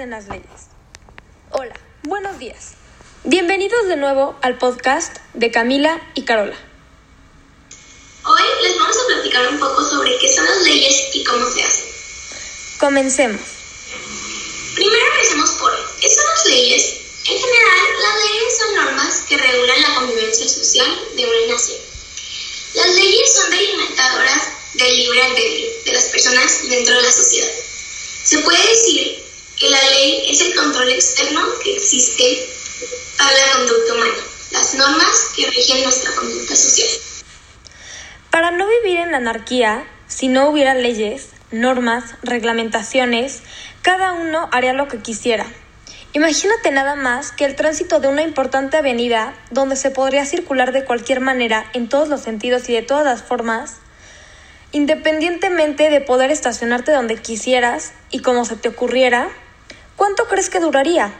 hacen las leyes? Hola, buenos días. Bienvenidos de nuevo al podcast de Camila y Carola. Hoy les vamos a platicar un poco sobre qué son las leyes y cómo se hacen. Comencemos. Primero empecemos por qué son las leyes. En general, las leyes son normas que regulan la convivencia social de una nación. Las leyes son delimitadoras del libre albedrío de las personas dentro de la sociedad. Se puede decir que la ley es el control externo que existe para la conducta humana, las normas que rigen nuestra conducta social. Para no vivir en la anarquía, si no hubiera leyes, normas, reglamentaciones, cada uno haría lo que quisiera. Imagínate nada más que el tránsito de una importante avenida donde se podría circular de cualquier manera, en todos los sentidos y de todas las formas, independientemente de poder estacionarte donde quisieras y como se te ocurriera, ¿cuánto crees que duraría?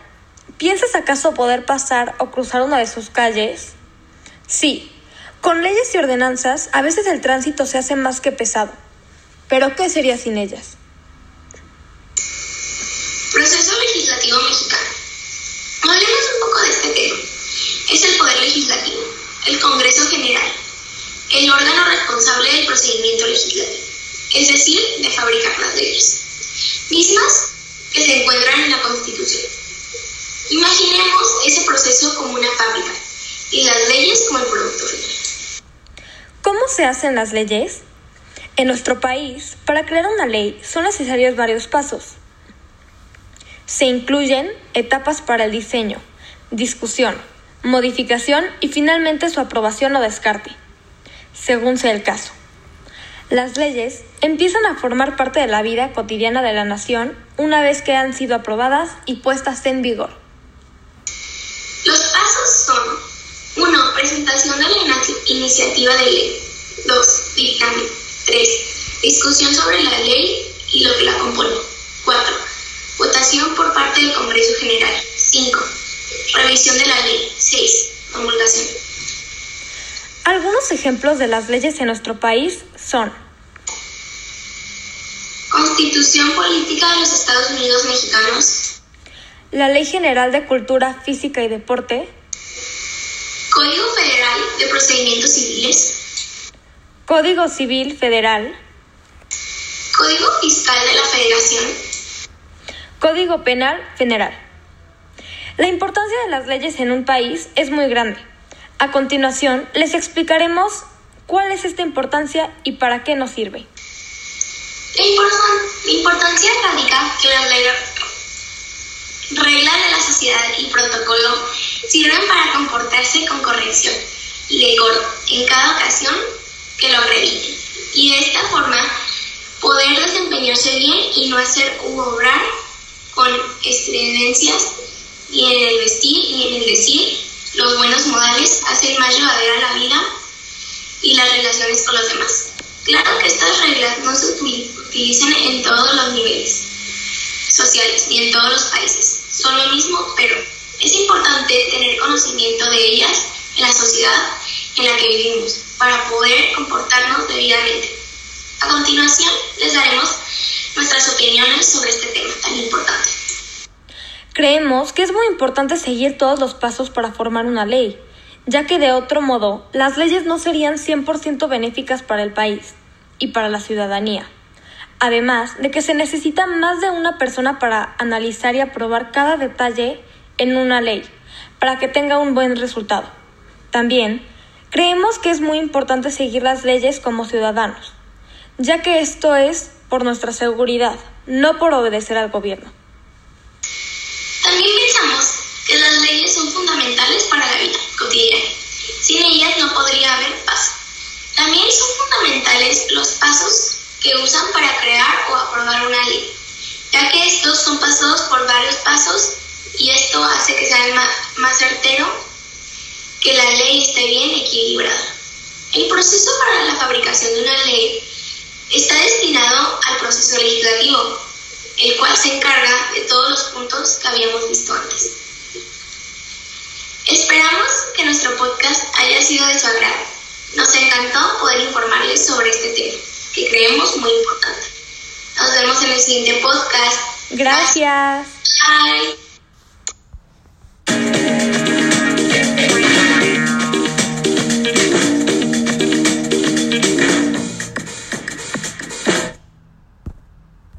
¿Piensas acaso poder pasar o cruzar una de sus calles? Sí, con leyes y ordenanzas a veces el tránsito se hace más que pesado. Pero ¿qué sería sin ellas? Proceso legislativo mexicano. Hablemos un poco de este tema. Es el Poder Legislativo, el Congreso General, el órgano responsable del procedimiento legislativo, es decir, de fabricar las leyes, mismas en la Constitución. Imaginemos ese proceso como una fábrica y las leyes como el producto final. ¿Cómo se hacen las leyes? En nuestro país, para crear una ley son necesarios varios pasos. Se incluyen etapas para el diseño, discusión, modificación y finalmente su aprobación o descarte, según sea el caso. Las leyes empiezan a formar parte de la vida cotidiana de la nación una vez que han sido aprobadas y puestas en vigor. Los pasos son 1. Presentación de la iniciativa de ley. 2. Dictamen. 3. Discusión sobre la ley y lo que la compone. 4. Votación por parte del Congreso General. 5. Revisión de la ley. 6. Promulgación. Algunos ejemplos de las leyes en nuestro país son Constitución Política de los Estados Unidos Mexicanos. La Ley General de Cultura Física y Deporte. Código Federal de Procedimientos Civiles. Código Civil Federal. Código Fiscal de la Federación. Código Penal Federal. La importancia de las leyes en un país es muy grande. A continuación, les explicaremos cuál es esta importancia y para qué nos sirve. La, importancia radica que las reglas de la sociedad y protocolo sirven para comportarse con corrección decoro en cada ocasión que lo acrediten y de esta forma poder desempeñarse bien y no hacer u obrar con estredencias ni en el vestir ni en el decir. Los buenos modales hacen más llevadera la vida y las relaciones con los demás. Claro que estas reglas no se utilizan en todos los niveles sociales ni en todos los países. Son lo mismo, pero es importante tener conocimiento de ellas en la sociedad en la que vivimos para poder comportarnos debidamente. A continuación, les daremos nuestras opiniones sobre este tema tan importante. Creemos que es muy importante seguir todos los pasos para formar una ley, ya que de otro modo las leyes no serían 100% benéficas para el país y para la ciudadanía. Además de que se necesita más de una persona para analizar y aprobar cada detalle en una ley, para que tenga un buen resultado. También creemos que es muy importante seguir las leyes como ciudadanos, ya que esto es por nuestra seguridad, no por obedecer al gobierno. También pensamos que las leyes son fundamentales para la vida cotidiana. Sin ellas no podría haber paz. También son los pasos que usan para crear o aprobar una ley, ya que estos son pasados por varios pasos y esto hace que sea más, más certero que la ley esté bien equilibrada. El proceso para la fabricación de una ley está destinado al proceso legislativo, el cual se encarga de todos los puntos que habíamos visto antes. Esperamos que nuestro podcast haya sido de su agrado. Nos encantó poder informarles sobre este tema, que creemos muy importante. Nos vemos en el siguiente podcast. Gracias. Bye.